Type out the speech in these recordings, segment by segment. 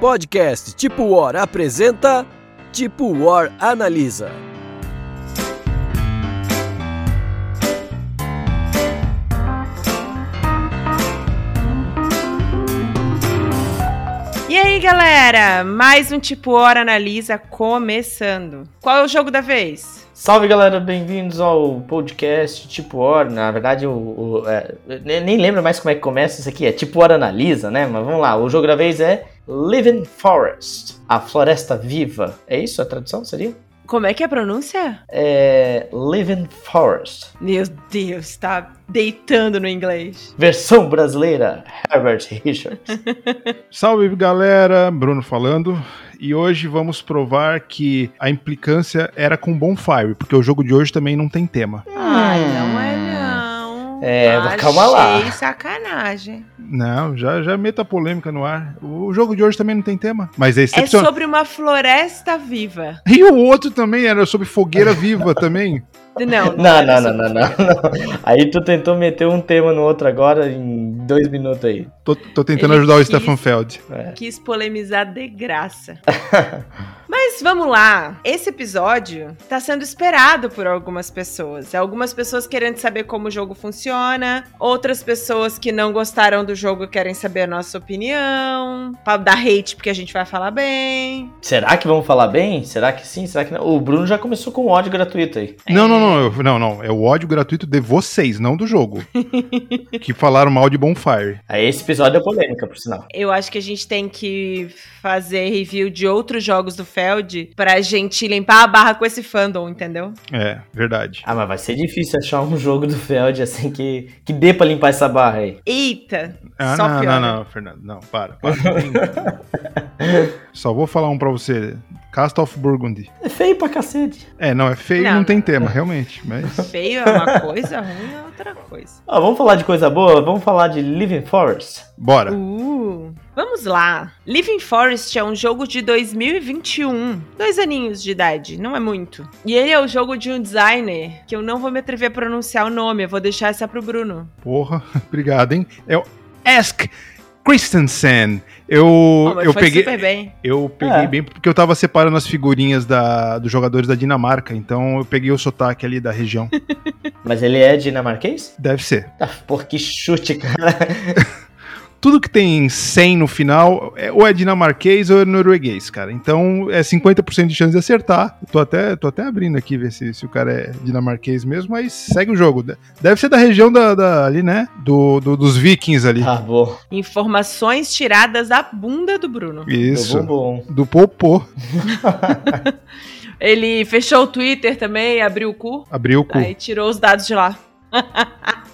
Podcast Tipo War apresenta Tipo War Analisa. E aí, galera? Mais um Tipo War Analisa começando. Qual é o jogo da vez? Salve galera, bem-vindos ao podcast Tipo Hora. Na verdade, o, o é, nem lembro mais como é que começa isso aqui. É Tipo Hora Analisa, né? Mas vamos lá, o jogo da vez é Living Forest A Floresta Viva. É isso a tradução? Seria? Como é que é a pronúncia? É. Living Forest. Meu Deus, tá deitando no inglês. Versão brasileira, Herbert Richards. Salve galera, Bruno falando. E hoje vamos provar que a implicância era com Bonfire, porque o jogo de hoje também não tem tema. Ai, não é não. É, Achei calma lá. sacanagem. Não, já, já meta polêmica no ar. O jogo de hoje também não tem tema. Mas é É excepcional. sobre uma floresta viva. E o outro também era sobre fogueira viva também. Não, Não, não, não, sobre- não, não, não. Aí tu tentou meter um tema no outro agora em dois minutos aí. Tô, tô tentando Ele ajudar o quis. Stefan Feld. É. Quis polemizar de graça. Mas vamos lá. Esse episódio tá sendo esperado por algumas pessoas. Algumas pessoas querendo saber como o jogo funciona, outras pessoas que não gostaram do jogo querem saber a nossa opinião, pra dar hate porque a gente vai falar bem. Será que vamos falar bem? Será que sim? Será que não? O Bruno já começou com ódio gratuito aí. Não, não, não, eu- não, não. É o ódio gratuito de vocês, não do jogo. que falaram mal de Bonfire. Aí esse episódio é polêmica, por sinal. Eu acho que a gente tem que fazer review de outros jogos do Feld pra gente limpar a barra com esse fandom, entendeu? É, verdade. Ah, mas vai ser difícil achar um jogo do Feld assim que, que dê pra limpar essa barra aí. Eita! Ah, só não, piora. não, não, Fernando. Não, para. para. Só vou falar um pra você. Cast of Burgundy. É feio pra cacete. É, não, é feio e Não, não, não. tem tema, realmente. Mas. Feio é uma coisa, ruim é outra coisa. Ó, vamos falar de coisa boa? Vamos falar de Living Forest. Bora. Uh, vamos lá. Living Forest é um jogo de 2021. Dois aninhos de idade, não é muito. E ele é o jogo de um designer que eu não vou me atrever a pronunciar o nome, eu vou deixar essa pro Bruno. Porra, obrigado, hein? É o Ask Christensen. Eu, Oh, eu peguei. super bem. Eu peguei É. bem porque eu tava separando as figurinhas da, dos jogadores da Dinamarca, então eu peguei o sotaque ali da região. Mas ele é dinamarquês? Deve ser. Ah, por que chute, cara. Tudo que tem 100 no final, é- ou é dinamarquês ou é norueguês, cara. Então é 50% de chance de acertar. Tô até, tô até abrindo aqui ver se, se o cara é dinamarquês mesmo, mas segue o jogo. Deve ser da região da, da- ali, né? Do, do- dos vikings ali. Ah, bom. Informações tiradas da bunda do Bruno. Isso. Do Popô. Ele fechou o Twitter também, abriu o cu. Abriu o cu. Aí tirou os dados de lá.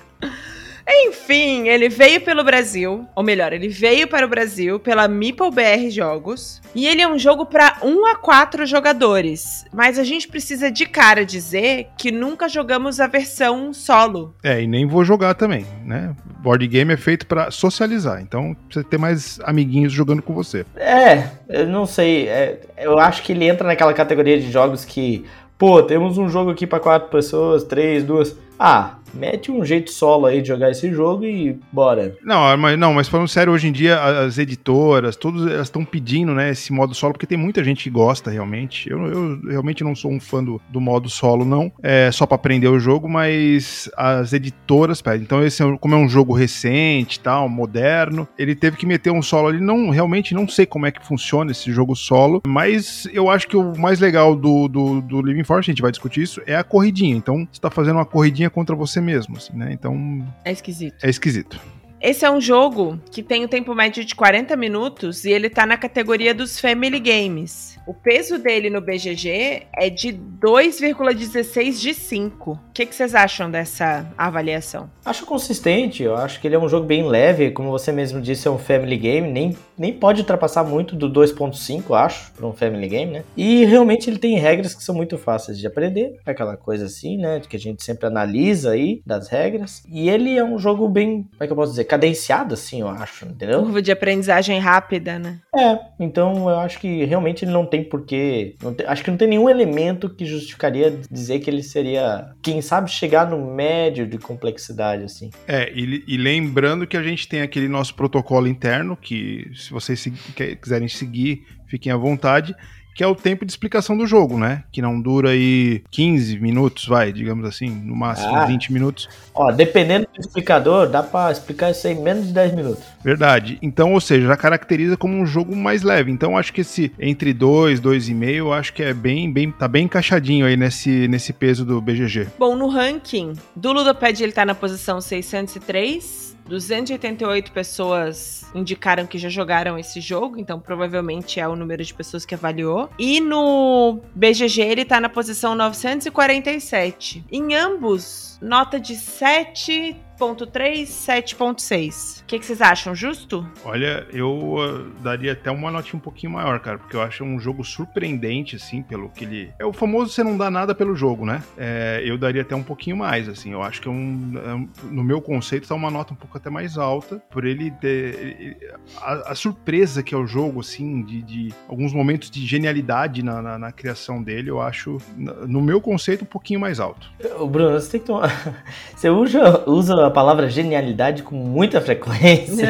Enfim, ele veio pelo Brasil, ou melhor, ele veio para o Brasil pela Meeple BR Jogos, e ele é um jogo para 1 a 4 jogadores. Mas a gente precisa de cara dizer que nunca jogamos a versão solo. É, e nem vou jogar também, né? Board game é feito pra socializar, então você ter mais amiguinhos jogando com você. É, eu não sei. é, eu acho que ele entra naquela categoria de jogos que, pô, temos um jogo aqui pra quatro pessoas, três, duas. Ah, mete um jeito solo aí de jogar esse jogo e bora. Não, mas não, mas falando sério, hoje em dia as editoras, todas elas estão pedindo, né, esse modo solo, porque tem muita gente que gosta realmente. Eu, eu realmente não sou um fã do, do modo solo, não. É só pra aprender o jogo, mas as editoras pedem. Então, esse é como é um jogo recente, tal, moderno, ele teve que meter um solo ali. Não, realmente não sei como é que funciona esse jogo solo, mas eu acho que o mais legal do, do, do Living Force, a gente vai discutir isso, é a corridinha. Então, você tá fazendo uma corridinha contra você mesmo, assim, né? Então, É esquisito. é esquisito. Esse é um jogo que tem o tempo médio de 40 minutos e ele tá na categoria dos Family Games. O peso dele no BGG é de 2,16 de 5. O que, que vocês acham dessa avaliação? Acho consistente, eu acho que ele é um jogo bem leve, como você mesmo disse, é um family game, nem, nem pode ultrapassar muito do 2.5, acho, para um family game, né? E realmente ele tem regras que são muito fáceis de aprender, aquela coisa assim, né, que a gente sempre analisa aí das regras. E ele é um jogo bem, como é que eu posso dizer, cadenciado assim, eu acho, entendeu? Curva de aprendizagem rápida, né? É, então eu acho que realmente ele não tem tem porquê. Não tem, acho que não tem nenhum elemento que justificaria dizer que ele seria, quem sabe, chegar no médio de complexidade, assim. É, e, e lembrando que a gente tem aquele nosso protocolo interno, que se vocês se, quiserem seguir, fiquem à vontade que é o tempo de explicação do jogo, né? Que não dura aí 15 minutos, vai, digamos assim, no máximo ah. 20 minutos. Ó, dependendo do explicador, dá para explicar isso aí em menos de 10 minutos. Verdade. Então, ou seja, já caracteriza como um jogo mais leve. Então, acho que esse entre 2, 2,5, acho que é bem, bem, tá bem encaixadinho aí nesse, nesse peso do BGG. Bom, no ranking do Ludopad ele tá na posição 603 288 pessoas indicaram que já jogaram esse jogo, então provavelmente é o número de pessoas que avaliou. E no BGG ele tá na posição 947. Em ambos, nota de 7 7.3, 7.6. O que, que, vocês acham? Justo? Olha, eu uh, daria até uma notinha um pouquinho maior, cara, porque eu acho um jogo surpreendente, assim, pelo que ele. É o famoso você não dá nada pelo jogo, né? É, eu daria até um pouquinho mais, assim. Eu acho que é um, é no meu conceito tá uma nota um pouco até mais alta, por ele ter. A, a surpresa que é o jogo, assim, de, de alguns momentos de genialidade na, na, na, criação dele, eu acho, no meu conceito, um pouquinho mais alto. O Bruno, você tem que tomar. Você usa, usa a palavra genialidade com muita frequência.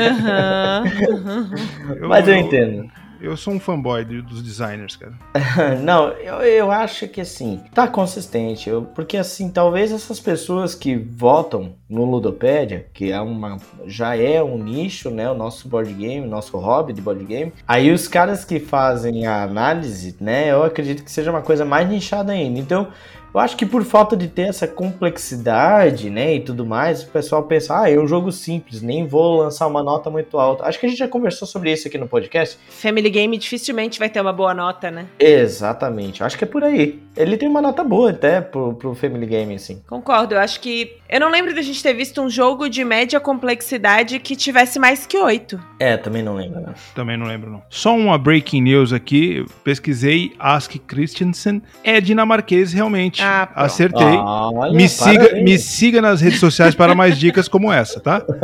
Uhum. Mas eu entendo. Eu sou um fanboy dos designers, cara. Não, eu, eu acho que assim, tá consistente. Eu, porque assim, talvez essas pessoas que votam no Ludopédia, que é uma, já é um nicho, né? O nosso board game, nosso hobby de board game. Aí os caras que fazem a análise, né? Eu acredito que seja uma coisa mais nichada ainda. Então, eu acho que por falta de ter essa complexidade, né, e tudo mais, o pessoal pensa, ah, é um jogo simples, nem vou lançar uma nota muito alta. Acho que a gente já conversou sobre isso aqui no podcast. Family Game dificilmente vai ter uma boa nota, né? Exatamente. Acho que é por aí. Ele tem uma nota boa até pro, pro Family Game, assim. Concordo. Eu acho que. Eu não lembro da gente ter visto um jogo de média complexidade que tivesse mais que oito. É, também não lembro, não. Também não lembro, não. Só uma breaking news aqui. Pesquisei. Ask Christensen é dinamarquês, realmente. Ah, Acertei. Ah, me, siga, me siga nas redes sociais para mais dicas como essa, tá?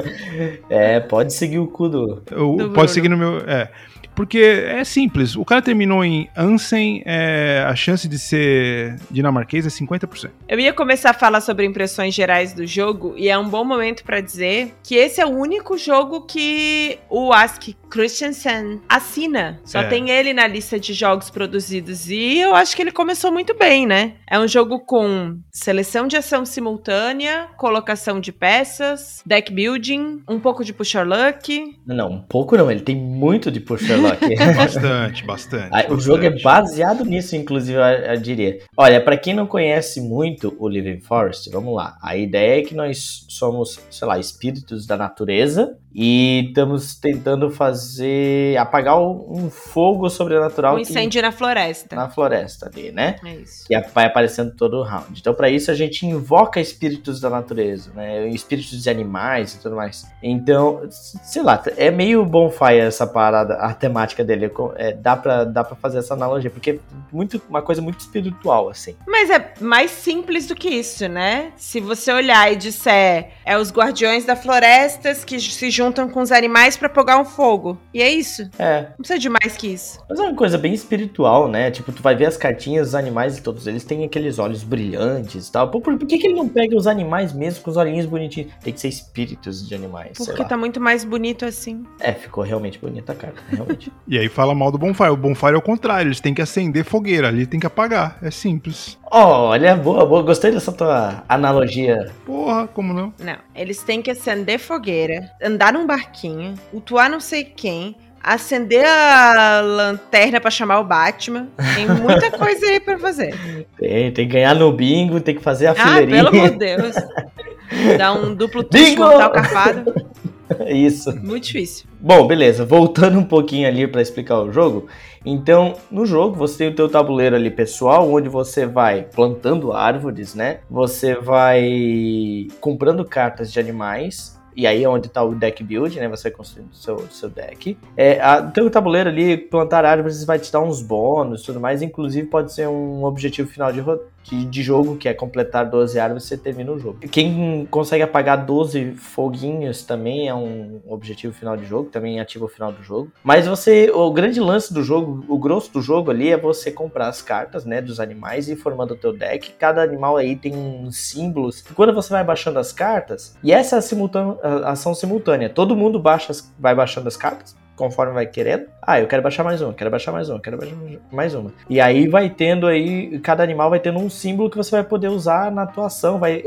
É, pode seguir o cu do. do pode seguir no meu. É. Porque é simples, o cara terminou em Ansen, é, a chance de ser dinamarquês é 50%. Eu ia começar a falar sobre impressões gerais do jogo, e é um bom momento para dizer que esse é o único jogo que o Ask Christensen assina. Só é. tem ele na lista de jogos produzidos, e eu acho que ele começou muito bem, né? É um jogo com seleção de ação simultânea, colocação de peças, deck building, um pouco de pusher luck. Não, um pouco não, ele tem muito de pusher bastante, bastante. o bastante. jogo é baseado nisso, inclusive, eu, eu diria. Olha, para quem não conhece muito o Living Forest, vamos lá. A ideia é que nós somos, sei lá, espíritos da natureza e estamos tentando fazer apagar um fogo sobrenatural. Um incêndio que, na floresta. Na floresta ali, né? É isso. Que vai aparecendo todo o round. Então, para isso, a gente invoca espíritos da natureza, né? Espíritos de animais e tudo mais. Então, sei lá, é meio bonfire essa parada, a temática dele. É, dá, pra, dá pra fazer essa analogia, porque é muito, uma coisa muito espiritual, assim. Mas é mais simples do que isso, né? Se você olhar e disser, é os guardiões da floresta que se juntam juntam com os animais para apagar um fogo. E é isso. É. Não precisa de mais que isso. Mas é uma coisa bem espiritual, né? Tipo, tu vai ver as cartinhas, os animais e todos eles têm aqueles olhos brilhantes e tal. Por, por, por que, que ele não pega os animais mesmo com os olhinhos bonitinhos? Tem que ser espíritos de animais. Porque tá muito mais bonito assim. É, ficou realmente bonita a carta, realmente. e aí fala mal do Bonfire. O Bonfire é o contrário, eles têm que acender fogueira, ali tem que apagar. É simples. Olha, boa, boa. Gostei dessa tua analogia. Porra, como não? Não, eles têm que acender fogueira, andar num barquinho, utuar não sei quem, acender a lanterna para chamar o Batman. Tem muita coisa aí para fazer. Tem, tem que ganhar no bingo, tem que fazer a ah, fileirinha. Ah, pelo amor de Deus. Dar um duplo tucho mortal carpado. Isso. Muito difícil. Bom, beleza. Voltando um pouquinho ali para explicar o jogo. Então, no jogo, você tem o teu tabuleiro ali pessoal, onde você vai plantando árvores, né? Você vai comprando cartas de animais e aí é onde tá o deck build, né? Você construindo seu, seu deck. É, a, tabuleiro ali, plantar árvores vai te dar uns bônus e tudo mais, inclusive pode ser um objetivo final de, de, de, jogo, que é completar 12 árvores, você termina o jogo. Quem consegue apagar 12 foguinhos também é um objetivo final de jogo, também ativa o final do jogo. Mas você, o grande lance do jogo, o grosso do jogo ali é você comprar as cartas, né, dos animais e formando o teu deck. Cada animal aí tem símbolos. E quando você vai baixando as cartas, e essa é simultânea, ação simultânea, todo mundo baixa, vai baixando as cartas conforme vai querendo. Ah, eu quero baixar mais uma, quero baixar mais uma, quero baixar mais uma. E aí vai tendo aí, cada animal vai tendo um símbolo que você vai poder usar na tua ação, vai,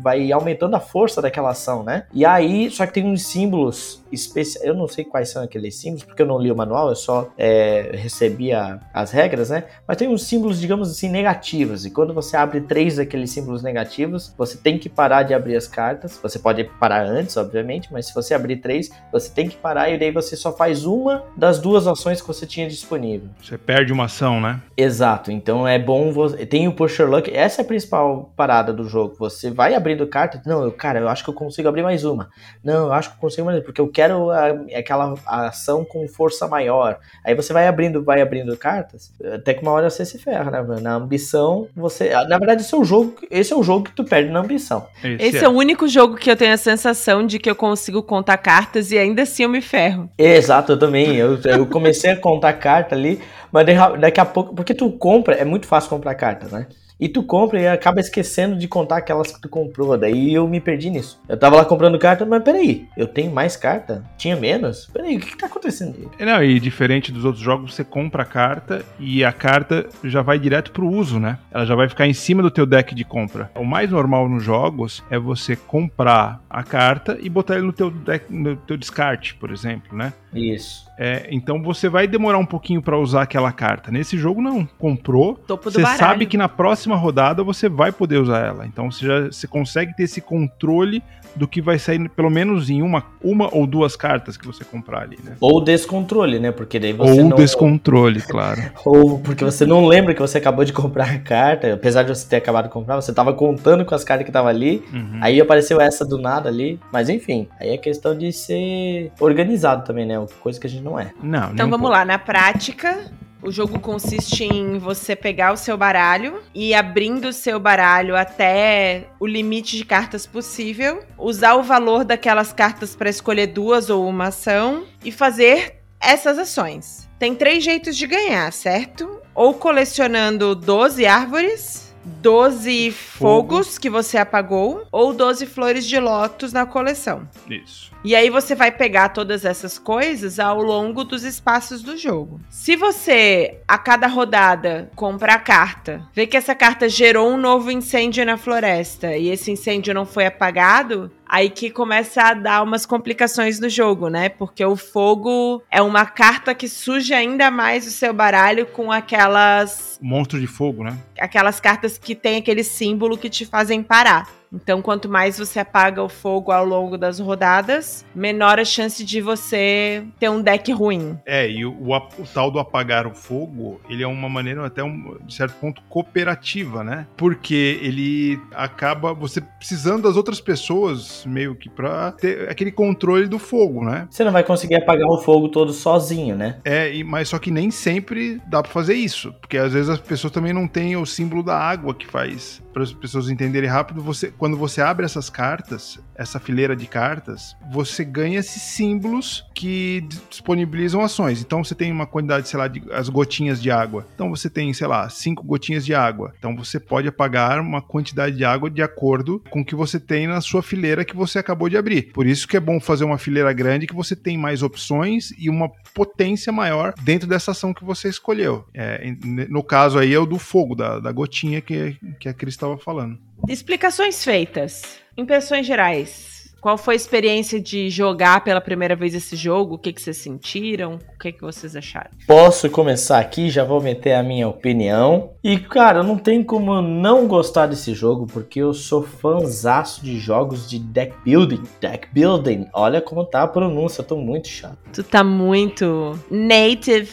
vai aumentando a força daquela ação, né? E aí, só que tem uns símbolos especiais, eu não sei quais são aqueles símbolos, porque eu não li o manual, eu só é, recebi a, as regras, né? Mas tem uns símbolos, digamos assim, negativos. E quando você abre três daqueles símbolos negativos, você tem que parar de abrir as cartas. Você pode parar antes, obviamente, mas se você abrir três, você tem que parar e daí você só faz uma das duas ações que você tinha disponível. Você perde uma ação, né? Exato. Então é bom você. Tem o Pusher Luck. Essa é a principal parada do jogo. Você vai abrindo carta. Não, eu, cara, eu acho que eu consigo abrir mais uma. Não, eu acho que eu consigo mais porque eu quero a, aquela ação com força maior. Aí você vai abrindo, vai abrindo cartas. Até que uma hora você se ferra, né? Na ambição, você. Na verdade, esse é o jogo. Esse é o jogo que tu perde na ambição. Esse, esse é. é o único jogo que eu tenho a sensação de que eu consigo contar cartas e ainda assim eu me ferro. Exato eu também. Eu, eu comecei a contar carta ali, mas daqui a pouco. Porque tu compra, é muito fácil comprar carta, né? E tu compra e acaba esquecendo de contar aquelas que tu comprou. Daí eu me perdi nisso. Eu tava lá comprando carta, mas peraí, eu tenho mais carta? Tinha menos? Peraí, o que, que tá acontecendo aí? Não, e diferente dos outros jogos, você compra a carta e a carta já vai direto pro uso, né? Ela já vai ficar em cima do teu deck de compra. O mais normal nos jogos é você comprar a carta e botar ele no teu deck, no teu descarte, por exemplo, né? Isso. É, então você vai demorar um pouquinho para usar aquela carta. Nesse jogo não, comprou, você sabe que na próxima rodada você vai poder usar ela. Então você já você consegue ter esse controle do que vai sair pelo menos em uma, uma ou duas cartas que você comprar ali, né? Ou descontrole, né? Porque daí você ou não... descontrole, claro. ou porque você não lembra que você acabou de comprar a carta, apesar de você ter acabado de comprar, você tava contando com as cartas que estavam ali, uhum. aí apareceu essa do nada ali, mas enfim, aí é questão de ser organizado também, né? Coisa que a gente não é. Não. Então vamos lá, na prática, o jogo consiste em você pegar o seu baralho e abrindo o seu baralho até o limite de cartas possível, usar o valor daquelas cartas para escolher duas ou uma ação e fazer essas ações. Tem três jeitos de ganhar, certo? Ou colecionando 12 árvores, 12 Fogo. fogos que você apagou, ou 12 flores de lótus na coleção. Isso. E aí você vai pegar todas essas coisas ao longo dos espaços do jogo. Se você, a cada rodada, compra a carta, vê que essa carta gerou um novo incêndio na floresta e esse incêndio não foi apagado, aí que começa a dar umas complicações no jogo, né? Porque o fogo é uma carta que suja ainda mais o seu baralho com aquelas. Monstro de fogo, né? Aquelas cartas que tem aquele símbolo que te fazem parar. Então, quanto mais você apaga o fogo ao longo das rodadas, menor a chance de você ter um deck ruim. É, e o, o, o tal do apagar o fogo, ele é uma maneira até um, de certo ponto cooperativa, né? Porque ele acaba você precisando das outras pessoas meio que pra ter aquele controle do fogo, né? Você não vai conseguir apagar o fogo todo sozinho, né? É, e, mas só que nem sempre dá para fazer isso, porque às vezes as pessoas também não têm o símbolo da água que faz para as pessoas entenderem rápido, você quando você abre essas cartas, essa fileira de cartas, você ganha esses símbolos que disponibilizam ações. Então você tem uma quantidade, sei lá, de as gotinhas de água. Então você tem, sei lá, cinco gotinhas de água. Então você pode apagar uma quantidade de água de acordo com o que você tem na sua fileira que você acabou de abrir. Por isso que é bom fazer uma fileira grande que você tem mais opções e uma potência maior dentro dessa ação que você escolheu. É, no caso aí é o do fogo, da, da gotinha que, que a Cris estava falando. Explicações feitas. Impressões gerais. Qual foi a experiência de jogar pela primeira vez esse jogo? O que, que vocês sentiram? O que, que vocês acharam? Posso começar aqui, já vou meter a minha opinião. E, cara, não tem como não gostar desse jogo, porque eu sou fãzaço de jogos de deck building. Deck building. Olha como tá a pronúncia, eu tô muito chato. Tu tá muito native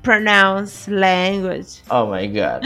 pronounce language. Oh my god.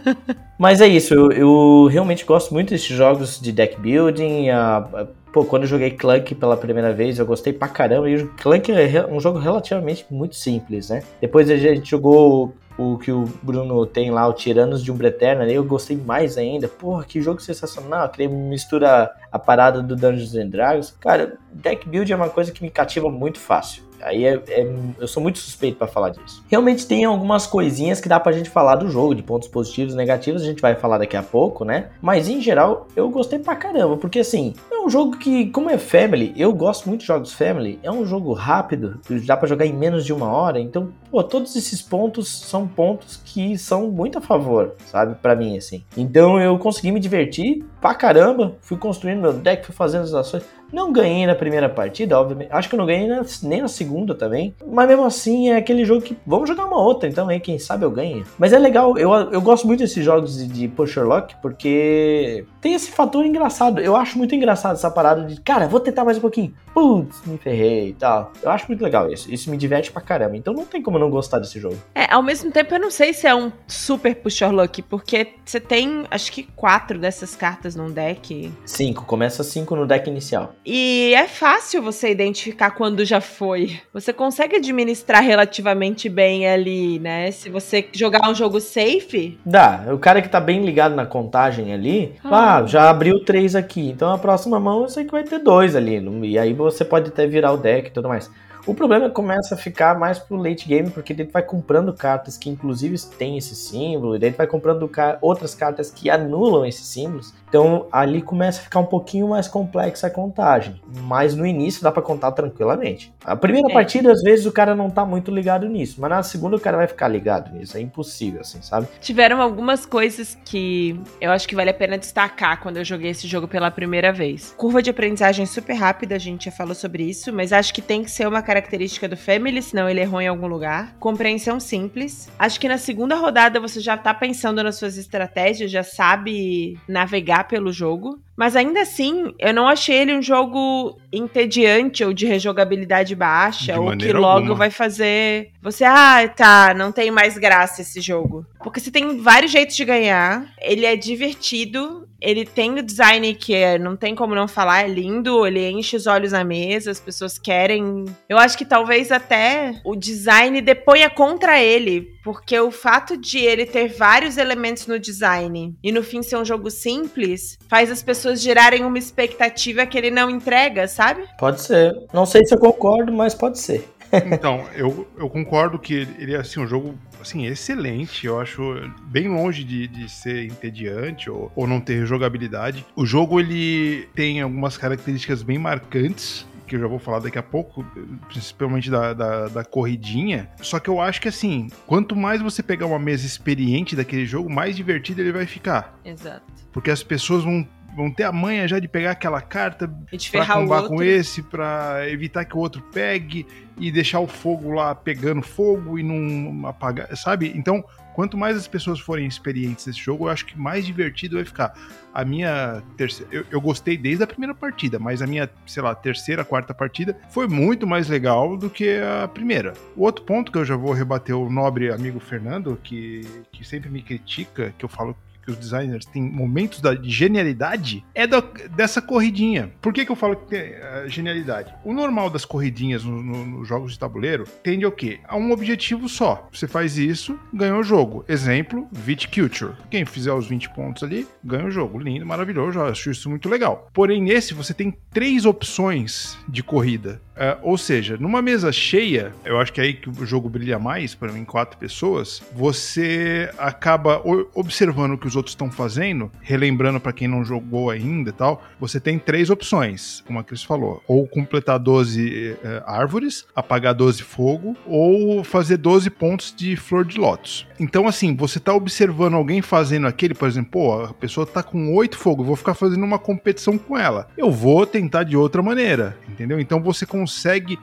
Mas é isso, eu, eu, realmente gosto muito desses jogos de deck building. A, a pô, quando eu joguei Clank pela primeira vez, eu gostei pra caramba. E o Clank é um jogo relativamente muito simples, né? Depois a gente jogou o que o Bruno tem lá, o Tiranos de Umbra eu gostei mais ainda. Porra, que jogo sensacional, que mistura a parada do Dungeons and Dragons. Cara, deck build é uma coisa que me cativa muito fácil. Aí é, é, eu sou muito suspeito para falar disso. Realmente tem algumas coisinhas que dá pra gente falar do jogo, de pontos positivos e negativos, a gente vai falar daqui a pouco, né? Mas em geral, eu gostei pra caramba, porque assim, é um jogo que, como é Family, eu gosto muito de jogos Family, é um jogo rápido, dá para jogar em menos de uma hora, então, pô, todos esses pontos são pontos que são muito a favor, sabe, para mim, assim. Então eu consegui me divertir pra caramba, fui construindo meu deck, fui fazendo as ações. Não ganhei na primeira partida, obviamente. Acho que eu não ganhei na, nem na segunda também. Mas mesmo assim, é aquele jogo que. Vamos jogar uma outra, então aí, quem sabe eu ganhe. Mas é legal, eu, eu gosto muito desses jogos de, de Pusher Lock, porque tem esse fator engraçado. Eu acho muito engraçado essa parada de, cara, vou tentar mais um pouquinho. Putz, me ferrei e tal. Eu acho muito legal isso. Isso me diverte pra caramba. Então não tem como não gostar desse jogo. É, ao mesmo tempo, eu não sei se é um super Pusher Luck, porque você tem, acho que quatro dessas cartas num deck. Cinco, começa cinco no deck inicial. E é fácil você identificar quando já foi. Você consegue administrar relativamente bem ali, né? Se você jogar um jogo safe. Dá. O cara que tá bem ligado na contagem ali, ah, ah já abriu três aqui. Então a próxima mão eu sei que vai ter dois ali. E aí você pode até virar o deck e tudo mais. O problema começa a ficar mais pro late game, porque ele vai comprando cartas que inclusive têm esse símbolo, e daí ele vai comprando outras cartas que anulam esses símbolos. Então ali começa a ficar um pouquinho mais complexa a contagem. Mas no início dá para contar tranquilamente. A primeira é. partida, às vezes, o cara não tá muito ligado nisso, mas na segunda o cara vai ficar ligado nisso. É impossível, assim, sabe? Tiveram algumas coisas que eu acho que vale a pena destacar quando eu joguei esse jogo pela primeira vez. Curva de aprendizagem super rápida, a gente já falou sobre isso, mas acho que tem que ser uma característica do Family, senão ele errou em algum lugar. Compreensão simples. Acho que na segunda rodada você já tá pensando nas suas estratégias, já sabe navegar pelo jogo. Mas ainda assim, eu não achei ele um jogo entediante ou de rejogabilidade baixa, de ou que logo alguma. vai fazer você, ah, tá, não tem mais graça esse jogo. Porque você tem vários jeitos de ganhar, ele é divertido, ele tem o design que é, não tem como não falar, é lindo, ele enche os olhos na mesa, as pessoas querem. Eu acho que talvez até o design deponha contra ele, porque o fato de ele ter vários elementos no design e no fim ser um jogo simples, faz as pessoas gerarem uma expectativa que ele não entrega, sabe? Pode ser. Não sei se eu concordo, mas pode ser. então, eu, eu concordo que ele é assim, um jogo assim, excelente. Eu acho bem longe de, de ser entediante ou, ou não ter jogabilidade. O jogo ele tem algumas características bem marcantes que eu já vou falar daqui a pouco, principalmente da, da, da, corridinha. Só que eu acho que assim, quanto mais você pegar uma mesa experiente daquele jogo, mais divertido ele vai ficar. Exato. Porque as pessoas vão vão ter a manha já de pegar aquela carta para combar com esse, para evitar que o outro pegue e deixar o fogo lá pegando fogo e não apagar, sabe? Então, quanto mais as pessoas forem experientes nesse jogo, eu acho que mais divertido vai ficar. A minha terceira, eu, eu, gostei desde a primeira partida, mas a minha, sei lá, terceira, quarta partida foi muito mais legal do que a primeira. O outro ponto que eu já vou rebater o nobre amigo Fernando, que, que sempre me critica, que eu falo que os designers têm momentos de genialidade, é da, dessa corridinha. Por que, que eu falo que tem uh, genialidade? O normal das corridinhas nos no, no jogos de tabuleiro tende ao quê? A um objetivo só. Você faz isso, ganha o jogo. Exemplo, Viticulture. Quem fizer os 20 pontos ali, ganha o jogo. Lindo, maravilhoso, eu acho isso muito legal. Porém, nesse você tem três opções de corrida. Uh, ou seja, numa mesa cheia, eu acho que é aí que o jogo brilha mais, para mim, quatro pessoas, você acaba observando o que os outros estão fazendo, relembrando para quem não jogou ainda e tal, você tem três opções, como a Cris falou: ou completar 12 uh, árvores, apagar 12 fogo, ou fazer 12 pontos de flor de lótus. Então, assim, você tá observando alguém fazendo aquele, por exemplo, pô, a pessoa tá com oito fogo, vou ficar fazendo uma competição com ela. Eu vou tentar de outra maneira, entendeu? Então você consegue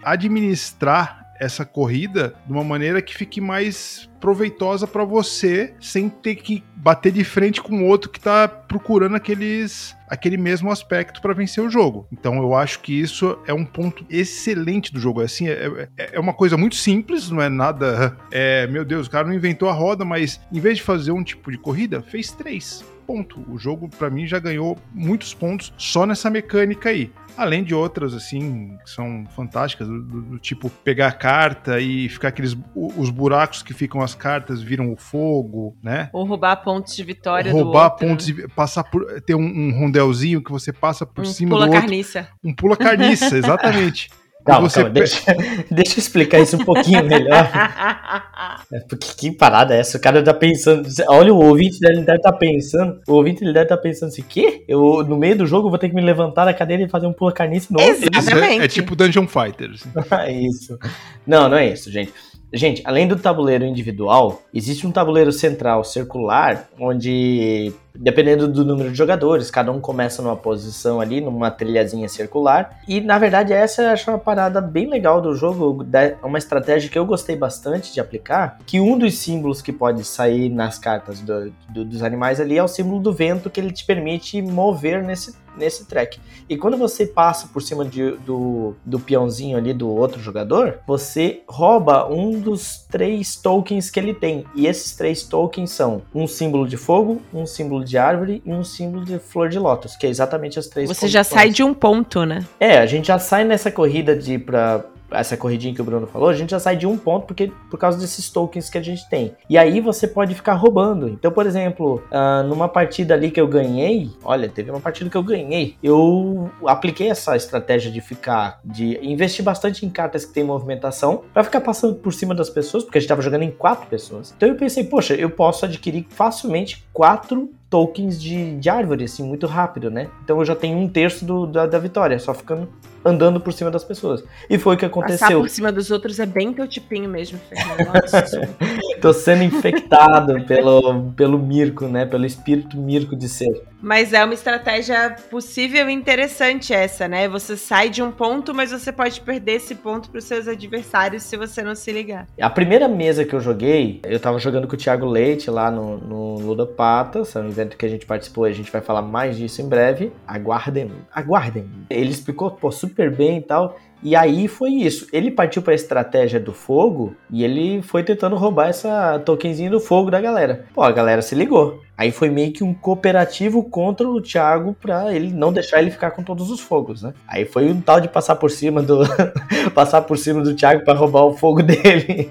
administrar essa corrida de uma maneira que fique mais proveitosa para você, sem ter que bater de frente com outro que tá procurando aqueles aquele mesmo aspecto para vencer o jogo. Então eu acho que isso é um ponto excelente do jogo. Assim, é, é, é uma coisa muito simples, não é nada. É, meu Deus, o cara não inventou a roda, mas em vez de fazer um tipo de corrida, fez três. Ponto. O jogo, para mim, já ganhou muitos pontos só nessa mecânica aí. Além de outras, assim, que são fantásticas, do, do, do, tipo pegar a carta e ficar aqueles. Os buracos que ficam as cartas viram o fogo, né? Ou roubar pontos de vitória roubar pontos de. Passar por. Ter um, um rondelzinho que você passa por um cima pula do outro. carniça. Um pula carniça, exatamente. Calma, você calma, deixa, deixa eu explicar isso um pouquinho melhor. É, Porque que parada é essa? O cara tá pensando. Olha, o ouvinte dele deve estar pensando. O ouvinte ele deve estar pensando assim: quê? Eu, no meio do jogo, eu vou ter que me levantar da cadeira e fazer um pula carniça no outro? Isso é, Exatamente. é tipo Dungeon Fighter. assim. isso. Não, não é isso, gente. Gente, além do tabuleiro individual, existe um tabuleiro central circular, onde, dependendo do número de jogadores, cada um começa numa posição ali, numa trilhazinha circular. E, na verdade, essa eu acho uma parada bem legal do jogo, da- uma estratégia que eu gostei bastante de aplicar, que um dos símbolos que pode sair nas cartas do- do- dos animais ali é o símbolo do vento, que ele te permite mover nesse, nesse track. E quando você passa por cima de- do, do peãozinho ali do outro jogador, você rouba um dos três tokens que ele tem. E esses três tokens são um símbolo de fogo, um símbolo de árvore e um símbolo de flor de lótus, que é exatamente as três Você já sai de um ponto, né? É, a gente já sai nessa corrida de pra essa corridinha que o Bruno falou, a gente já sai de um ponto porque por causa desses tokens que a gente tem. E aí você pode ficar roubando. Então, por exemplo, ah, numa partida ali que eu ganhei, olha, teve uma partida que eu ganhei, eu apliquei essa estratégia de ficar, de investir bastante em cartas que tem movimentação, pra ficar passando por cima das pessoas, porque a gente tava jogando em quatro pessoas. Então eu pensei, poxa, eu posso adquirir facilmente quatro tokens de, de árvore, assim, muito rápido, né? Então eu já tenho um terço do- da, da vitória, só ficando andando por cima das pessoas. E foi o que Passar aconteceu. por cima dos outros é bem teu tipinho mesmo, Fernando. Nossa. Tô sendo infectado pelo, pelo Mirko, né? Pelo espírito Mirko de ser. Mas é uma estratégia possível e interessante essa, né? Você sai de um ponto, mas você pode perder esse ponto para os seus adversários se você não se ligar. A primeira mesa que eu joguei, eu tava jogando com o Thiago Leite lá no, no Luda Patas, é um evento que a gente participou e a gente vai falar mais disso em breve. Aguardem, aguardem. Ele explicou pô, super bem e tal. E aí foi isso. Ele partiu pra estratégia do fogo e ele foi tentando roubar essa tokenzinha do fogo da galera. Pô, a galera se ligou. Aí foi meio que um cooperativo contra o Thiago pra ele não deixar ele ficar com todos os fogos, né? Aí foi um tal de passar por cima do passar por cima do Thiago pra roubar o fogo dele.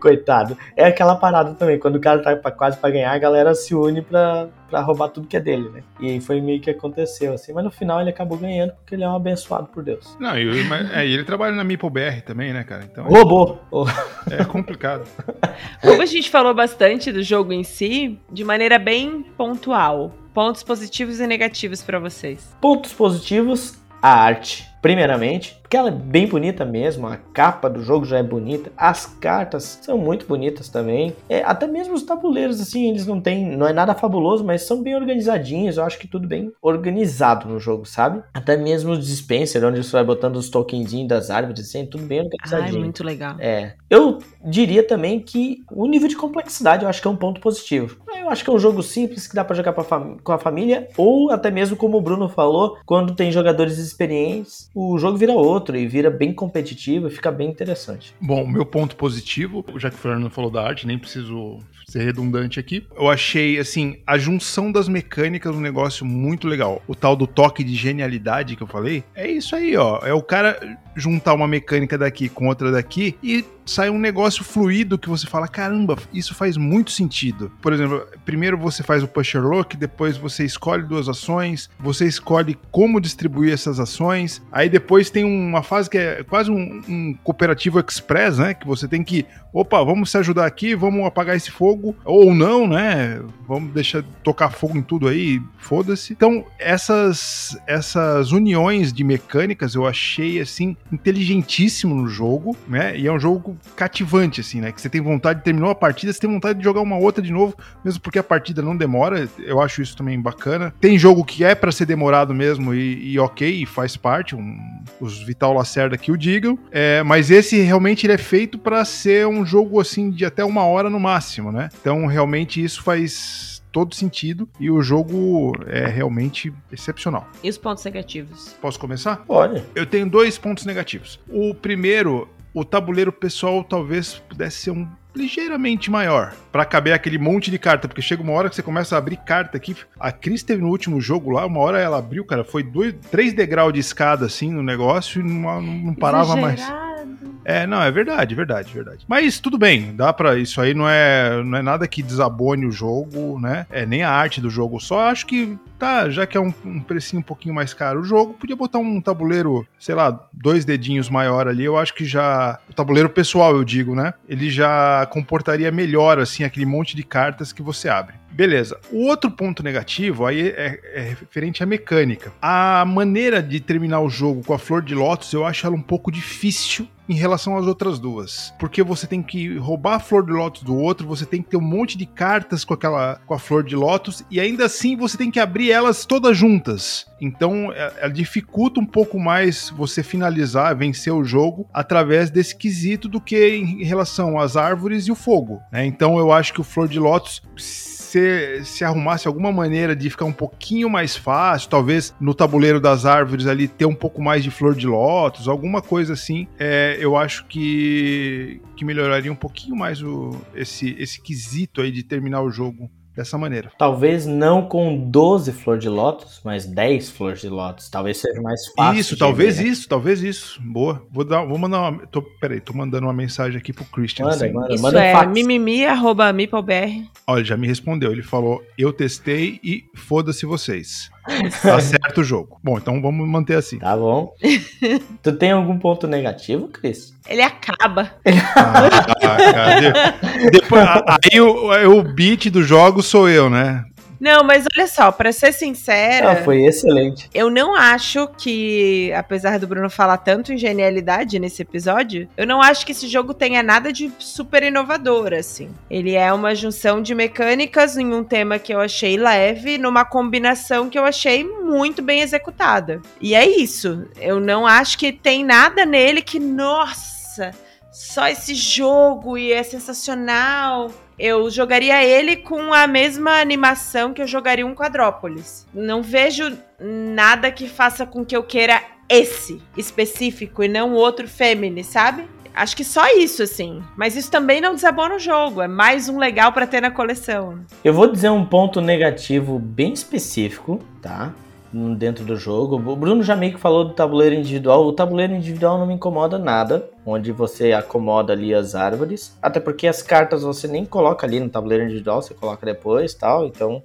Coitado. É aquela parada também, quando o cara tá pra- quase pra ganhar, a galera se une pra, pra roubar tudo que é dele, né? E aí foi meio que aconteceu assim, mas no final ele acabou ganhando porque ele é um abençoado por Deus. Não, e, mas- é, e ele trabalha na Meeple BR também, né, cara? Então Roubou! Oh, é complicado. Como a gente falou bastante do jogo em si, de maneira bem pontual. Pontos positivos e negativos para vocês. Pontos positivos, a arte. Primeiramente, porque ela é bem bonita mesmo, a capa do jogo já é bonita, as cartas são muito bonitas também. É, até mesmo os tabuleiros, assim, eles não têm, não é nada fabuloso, mas são bem organizadinhos. Eu acho que tudo bem organizado no jogo, sabe? Até mesmo o dispenser, onde você vai botando os tokenzinhos das árvores, assim, tudo bem organizadinho. muito legal. É. Eu diria também que o nível de complexidade eu acho que é um ponto positivo. Eu acho que é um jogo simples que dá pra jogar com a família, ou até mesmo como o Bruno falou, quando tem jogadores experientes, o jogo vira outro e vira bem competitivo e fica bem interessante. Bom, meu ponto positivo, já que o Fernando falou da arte, nem preciso ser redundante aqui. Eu achei, assim, a junção das mecânicas um negócio muito legal. O tal do toque de genialidade que eu falei, é isso aí, ó. É o cara juntar uma mecânica daqui com outra daqui e sai um negócio fluido que você fala, caramba, isso faz muito sentido. Por exemplo, primeiro você faz o pusher look, depois você escolhe duas ações, você escolhe como distribuir essas ações, aí depois tem uma fase que é quase um, um cooperativo express, né? Que você tem que, opa, vamos se ajudar aqui, vamos apagar esse fogo, ou não, né? Vamos deixar tocar fogo em tudo aí, foda-se. Então, essas, essas uniões de mecânicas eu achei, assim, inteligentíssimo no jogo, né? E é um jogo cativante, assim, né? Que você tem vontade, terminou a partida, você tem vontade de jogar uma outra de novo, mesmo porque a partida não demora. Eu acho isso também bacana. Tem jogo que é pra ser demorado mesmo e, e ok, faz parte. um- os Vital Lacerda que o digam. É, mas esse realmente ele é feito pra ser um jogo assim de até uma hora no máximo, né? Então realmente isso faz todo sentido e o jogo é realmente excepcional. E os pontos negativos? Posso começar? Olha, Eu tenho dois pontos negativos. O primeiro, o tabuleiro pessoal talvez pudesse ser um ligeiramente maior para caber aquele monte de carta, porque chega uma hora que você começa a abrir carta aqui. A Cris teve no último jogo lá, uma hora ela abriu, cara, foi dois, três degraus de escada assim no negócio e não, não parava Exagerado. mais. É, não, é verdade, verdade, verdade. Mas tudo bem, dá para isso aí não é, não é nada que desabone o jogo, né? É nem a arte do jogo, só acho que tá, já que é um, um precinho um pouquinho mais caro o jogo, podia botar um tabuleiro, sei lá, dois dedinhos maior ali, eu acho que já o tabuleiro pessoal, eu digo, né? Ele já comportaria melhor assim aquele monte de cartas que você abre. Beleza. O outro ponto negativo aí é, é, referente à mecânica. A maneira de terminar o jogo com a flor de lótus, eu acho ela um pouco difícil em relação às outras duas. Porque você tem que roubar a flor de lótus do outro, você tem que ter um monte de cartas com aquela com a flor de lótus e ainda assim você tem que abrir elas todas juntas. Então, ela é, é, dificulta um pouco mais você finalizar, vencer o jogo através desse quesito do que em relação às árvores e o fogo. Né? Então, eu acho que o flor de lótus se, se arrumasse alguma maneira de ficar um pouquinho mais fácil, talvez no tabuleiro das árvores ali ter um pouco mais de flor de lótus, alguma coisa assim, é, eu acho que, que melhoraria um pouquinho mais o, esse, esse quesito aí de terminar o jogo dessa maneira. Talvez não com 12 flores de lótus, mas 10 flores de lótus. Talvez seja mais fácil. Isso, talvez ver, né? isso, talvez isso. Boa. Vou, dar, vou mandar uma. Tô, peraí, tô mandando uma mensagem aqui pro Christian. Manda, assim. manda, isso manda é mimimi.mipobr. Olha, já me respondeu. Ele falou: eu testei e foda-se vocês. Tá certo o jogo. Bom, então vamos manter assim. Tá bom. tu tem algum ponto negativo, Cris? Ele acaba. Ah, cara. Depois, aí o, o beat do jogo sou eu, né? Não, mas olha só, para ser sincera. Ah, foi excelente. Eu não acho que, apesar do Bruno falar tanto em genialidade nesse episódio, eu não acho que esse jogo tenha nada de super inovador, assim. Ele é uma junção de mecânicas em um tema que eu achei leve, numa combinação que eu achei muito bem executada. E é isso. Eu não acho que tem nada nele que, nossa, só esse jogo e é sensacional eu jogaria ele com a mesma animação que eu jogaria um Quadrópolis. Não vejo nada que faça com que eu queira esse específico e não outro Femini, sabe? Acho que só isso, assim. Mas isso também não desabona o jogo. É mais um legal para ter na coleção. Eu vou dizer um ponto negativo bem específico, tá? Dentro do jogo. O Bruno já meio que falou do tabuleiro individual. O tabuleiro individual não me incomoda nada, onde você acomoda ali as árvores. Até porque as cartas você nem coloca ali no tabuleiro individual, você coloca depois tal. Então,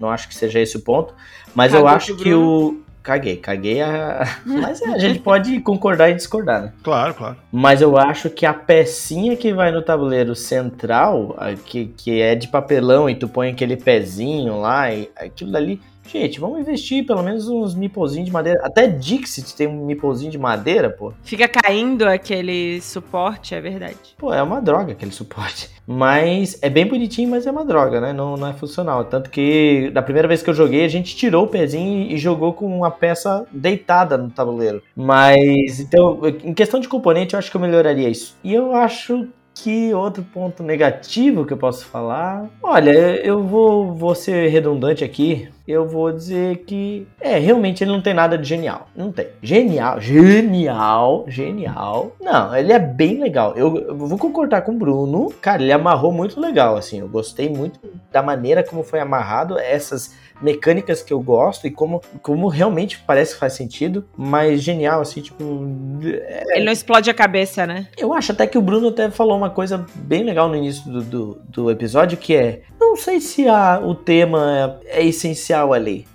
não acho que seja esse o ponto. Mas eu acho que o. Caguei, caguei a. Mas é, a gente pode concordar e discordar, né? Claro, claro. Mas eu acho que a pecinha que vai no tabuleiro central, que, que é de papelão e tu põe aquele pezinho lá, e aquilo dali Gente, vamos investir pelo menos uns mipozinhos de madeira. Até Dixit tem um mipozinho de madeira, pô. Fica caindo aquele suporte, é verdade. Pô, é uma droga aquele suporte. Mas é bem bonitinho, mas é uma droga, né? Não, não é funcional. Tanto que da primeira vez que eu joguei, a gente tirou o pezinho e jogou com uma peça deitada no tabuleiro. Mas, então, em questão de componente, eu acho que eu melhoraria isso. E eu acho que outro ponto negativo que eu posso falar? Olha, eu vou, vou ser redundante aqui. Eu vou dizer que é, realmente ele não tem nada de genial. Não tem. Genial, genial, genial. Não, ele é bem legal. Eu, eu vou concordar com o Bruno. Cara, ele amarrou muito legal, assim. Eu gostei muito da maneira como foi amarrado essas mecânicas que eu gosto e como, como realmente parece que faz sentido, mas genial, assim, tipo. É... Ele não explode a cabeça, né? Eu acho até que o Bruno até falou uma coisa bem legal no início do, do, do episódio, que é. Não sei se a, o tema é, é essencial ali.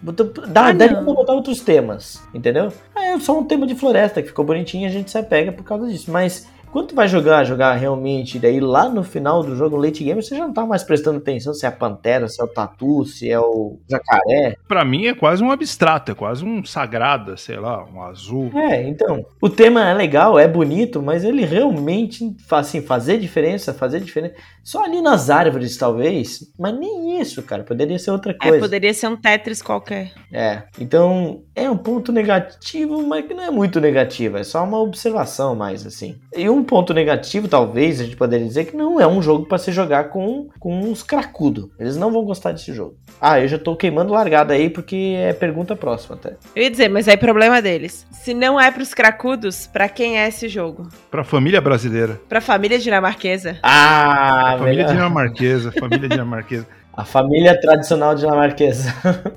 Dá, ah, daria pra botar outros temas, entendeu? É só um tema de floresta que ficou bonitinho e a gente se apega por causa disso. Mas quando tu vai jogar, jogar realmente, daí lá no final do jogo, late game, você já não tá mais prestando atenção se é a pantera, se é o tatu, se é o jacaré. Para mim é quase um abstrato, é quase um sagrada, sei lá, um azul. É, então. O tema é legal, é bonito, mas ele realmente, assim, fazer diferença, fazer diferença. Só ali nas árvores, talvez, mas nem isso, cara. Poderia ser outra é, coisa. É, poderia ser um Tetris qualquer. É, então é um ponto negativo, mas que não é muito negativo, é só uma observação mais, assim. E um um ponto negativo, talvez, a gente poderia dizer que não é um jogo para se jogar com, com uns cracudo. Eles não vão gostar desse jogo. Ah, eu já tô queimando largada aí porque é pergunta próxima até. Eu ia dizer, mas aí problema deles. Se não é pros cracudos, pra quem é esse jogo? Pra família brasileira. Pra família dinamarquesa? Ah, família melhor. dinamarquesa, família dinamarquesa. A família tradicional dinamarquesa.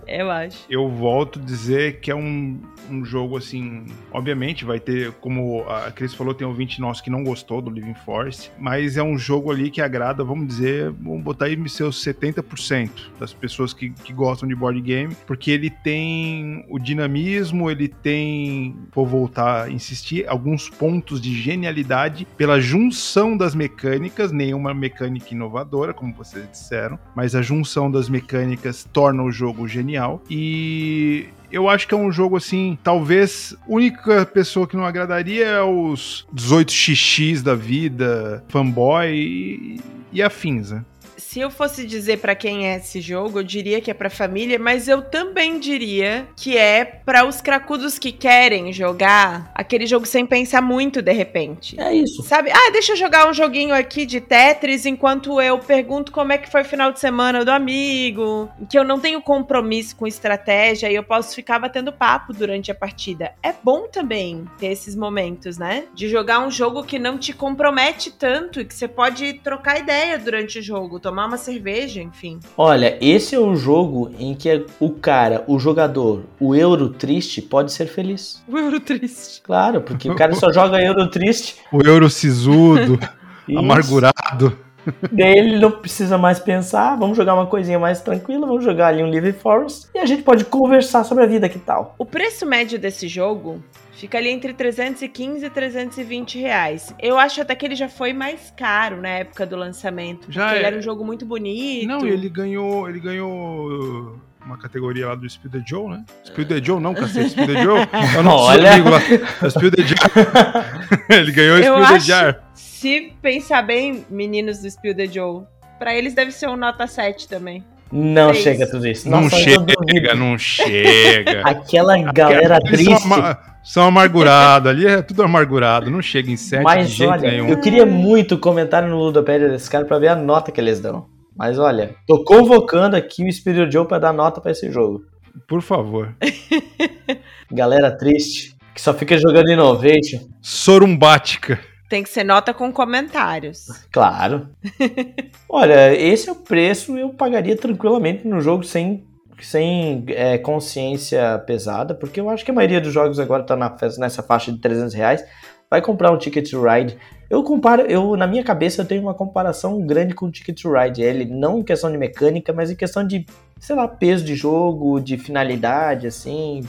Eu acho. Eu volto a dizer que é um, um jogo assim. Obviamente, vai ter, como a Cris falou, tem ouvinte nosso que não gostou do Living Force, mas é um jogo ali que agrada, vamos dizer, vamos botar aí seus 70% das pessoas que, que gostam de board game, porque ele tem o dinamismo, ele tem, vou voltar a insistir, alguns pontos de genialidade pela junção das mecânicas, nenhuma mecânica inovadora, como vocês disseram, mas a junção das mecânicas torna o jogo genial e eu acho que é um jogo assim, talvez única pessoa que não agradaria é os 18 xixis da vida, fanboy e, e afins, né? Se eu fosse dizer pra quem é esse jogo, eu diria que é pra família, mas eu também diria que é pra os cracudos que querem jogar aquele jogo sem pensar muito de repente. É isso. Sabe? Ah, deixa eu jogar um joguinho aqui de Tetris enquanto eu pergunto como é que foi o final de semana do amigo, que eu não tenho compromisso com estratégia e eu posso ficar batendo papo durante a partida. É bom também ter esses momentos, né? De jogar um jogo que não te compromete tanto e que você pode trocar ideia durante o jogo, tomar uma cerveja, enfim. Olha, esse é um jogo em que o cara, o jogador, o euro triste pode ser feliz. O euro triste. Claro, porque o cara só joga euro triste. O euro sisudo, amargurado. Daí ele não precisa mais pensar, vamos jogar uma coisinha mais tranquila, vamos jogar ali um Living Forest e a gente pode conversar sobre a vida, que tal? O preço médio desse jogo fica ali entre 315 e 320 reais. Eu acho até que ele já foi mais caro na época do lançamento. Já porque é. ele era um jogo muito bonito. Não, ele ganhou, ele ganhou uma categoria lá do Spill the Joe, né? Spill the Joe, não, cacete, Spill the Joe. É o nosso Olha. amigo lá. É o Spill the Jar. ele ganhou o Eu Spill the acho- Jar. Se pensar bem, meninos do Spill the Joe, pra eles deve ser um nota 7 também. Não É chega tudo isso. Não Nossa, eu chega, não chega. Aquela galera são, triste. ama- são amargurados, ali é tudo amargurado, não chega em 7 de Mas jeito olha, nenhum. eu queria muito comentário no Ludopédia desse cara pra ver a nota que eles dão. Mas olha, tô convocando aqui o Spirit Joe pra dar nota pra esse jogo. Por favor. Galera triste, que só fica jogando Innovation. Sorumbática. Tem que ser nota com comentários. Claro. Olha, esse é o preço eu pagaria tranquilamente no jogo sem, sem é, consciência pesada, porque eu acho que a maioria dos jogos agora tá na, nessa faixa de 300 reais. Vai comprar um Ticket to Ride. Eu comparo, eu na minha cabeça eu tenho uma comparação grande com o Ticket to Ride. Ele não em questão de mecânica, mas em questão de, sei lá, peso de jogo, de finalidade, assim.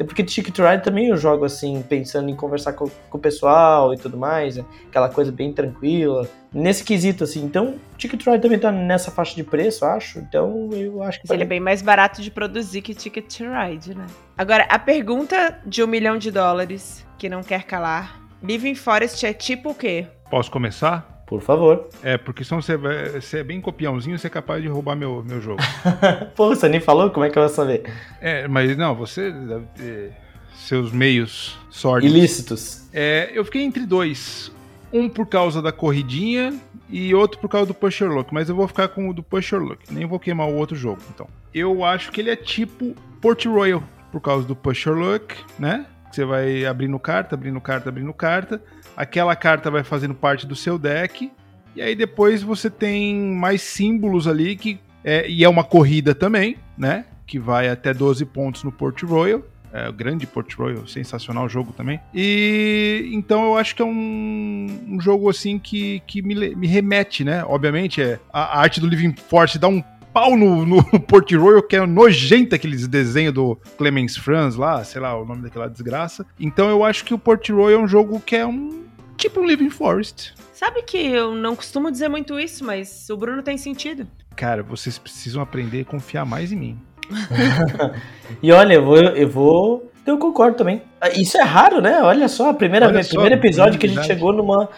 Até porque Ticket to Ride também eu jogo assim, pensando em conversar com, com o pessoal e tudo mais, aquela coisa bem tranquila. Nesse quesito, assim. Então, Ticket to Ride também tá nessa faixa de preço, acho. Então, eu acho que. Mas ele é bem mais barato de produzir que Ticket to Ride, né? Agora, a pergunta de um milhão de dólares, que não quer calar. Living Forest é tipo o quê? Posso começar? Por favor. É, porque senão você, vai- você é bem copiãozinho, você é capaz de roubar meu, meu jogo. Pô, você nem falou? Como é que eu vou saber? É, mas não, você deve ter seus meios sórdidos. Ilícitos. É, eu fiquei entre dois. Um por causa da corridinha e outro por causa do Pusher Look. Mas eu vou ficar com o do Pusher Look. Nem vou queimar o outro jogo, então. Eu acho que ele é tipo Port Royal. Por causa do Pusher Look, né? Você vai abrindo carta, abrindo carta, abrindo carta. Aquela carta vai fazendo parte do seu deck. E aí depois você tem mais símbolos ali que... É, e é uma corrida também, né? Que vai até 12 pontos no Port Royal. É, o grande Port Royal, sensacional jogo também. E então eu acho que é um, um jogo assim que, que me, me remete, né? Obviamente, é, a, a arte do Living Force dá um pau no, no Port Royal, que é nojento aqueles desenhos do Clemens Franz lá, sei lá o nome daquela desgraça. Então eu acho que o Port Royal é um jogo que é um tipo um Living Forest. Sabe que eu não costumo dizer muito isso, mas o Bruno tem sentido. Cara, vocês precisam aprender a confiar mais em mim. E olha, eu vou. Eu vou. Eu concordo também. Ah, Isso é raro, né? Olha só, a primeira Olha vez, só, primeiro episódio que a gente chegou numa.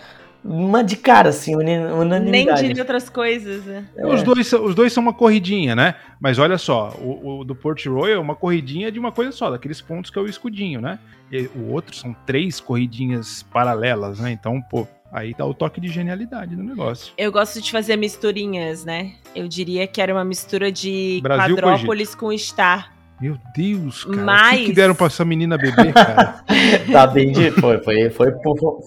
Uma de cara, assim, uni- Nem unanimidade. diria outras coisas, né? É. Os, dois, são- os dois são uma corridinha, né? Mas olha só, o, o do Port Royal é uma corridinha de uma coisa só, daqueles pontos que é o escudinho, né? E o outro são três corridinhas paralelas, né? Então, pô, Aí tá o toque de genialidade do negócio. Eu gosto de fazer misturinhas, né? Eu diria que era uma mistura de Brasil quadrópolis com Star. Meu Deus, cara. O que, Mas- que deram pra essa menina beber, cara? Tá bem de. Foi, foi, foi,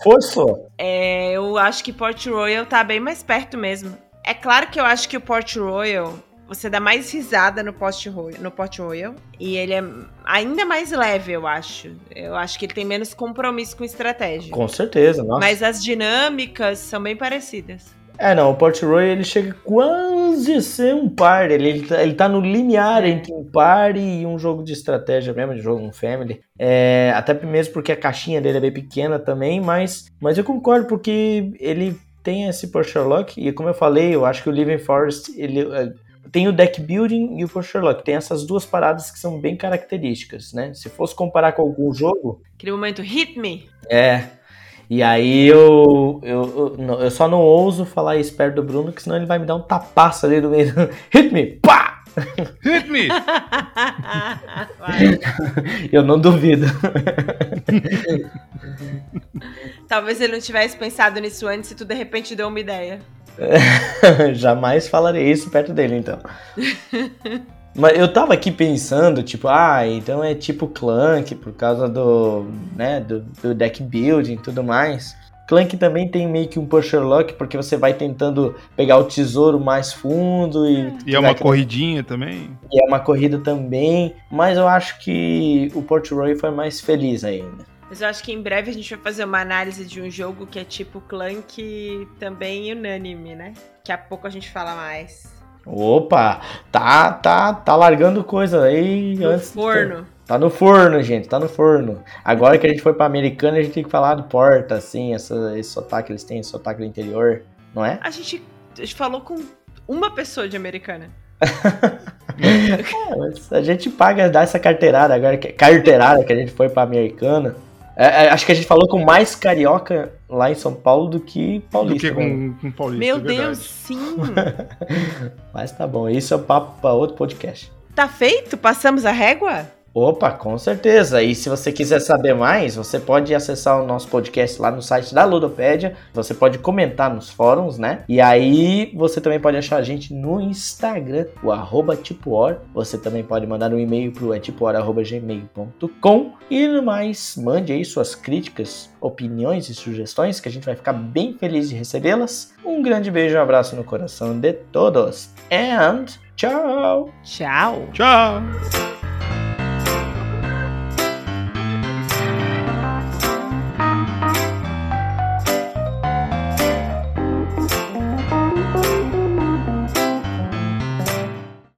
forçou. É, eu acho que Port Royal tá bem mais perto mesmo. É claro que eu acho que o Port Royal você dá mais risada no Port Royal, no Port Royal e ele é ainda mais leve, eu acho. Eu acho que ele tem menos compromisso com estratégia. Com certeza, nossa. Mas as dinâmicas são bem parecidas. É, não, o Port Royal ele chega quase a ser um par. Ele, ele, tá, ele tá no limiar É. entre um par e um jogo de estratégia mesmo, de jogo um family. É, até mesmo porque a caixinha dele é bem pequena também, mas, mas eu concordo porque ele tem esse Port Sherlock e como eu falei, eu acho que o Living Forest ele é, tem o deck building e o Port Sherlock. Tem essas duas paradas que são bem características, né? Se fosse comparar com algum jogo, Aquele momento hit me. é. E aí eu, eu, eu, eu só não ouso falar isso perto do Bruno, que senão ele vai me dar um tapaço ali no meio. do- Hit me! Pá! Hit me! Eu não duvido. Talvez ele não tivesse pensado nisso antes e tu de repente deu uma ideia. Jamais falarei isso perto dele, então. Mas eu tava aqui pensando, tipo, ah, então é tipo Clank por causa do, né, do, do deck building e tudo mais. Clank também tem meio que um pusher lock, porque você vai tentando pegar o tesouro mais fundo e... E é uma corridinha também. E é uma corrida também, mas eu acho que o Port Royal foi mais feliz ainda. Mas eu acho que em breve a gente vai fazer uma análise de um jogo que é tipo Clank também unânime, né? Daqui a pouco a gente fala mais. Opa, tá, tá, tá largando coisa aí No antes. forno. Tá no forno, gente, tá no forno. Agora que a gente foi pra Americana, a gente tem que falar do Porta, assim, essa, esse sotaque, eles têm esse sotaque do interior, não é? A gente, a gente falou com uma pessoa de americana. É, a gente paga, dá essa carteirada agora, que, carteirada que a gente foi pra Americana. É, é, acho que a gente falou com mais carioca lá em São Paulo do que Do paulista. que né? com, com Paulista. Meu é. Deus, sim! Mas tá bom, isso é papo pra outro podcast. tá feito? Passamos a régua? Opa, com certeza. E se você quiser saber mais, você pode acessar o nosso podcast lá no site da Ludopédia. Você pode comentar nos fóruns, né? E aí você também pode achar a gente no Instagram, o arroba tipoor. Você também pode mandar um e-mail pro etipoor.gmail.com. E no mais, mande aí suas críticas, opiniões e sugestões, que a gente vai ficar bem feliz de recebê-las. Um grande beijo e um abraço no coração de todos. And tchau! Tchau! Tchau!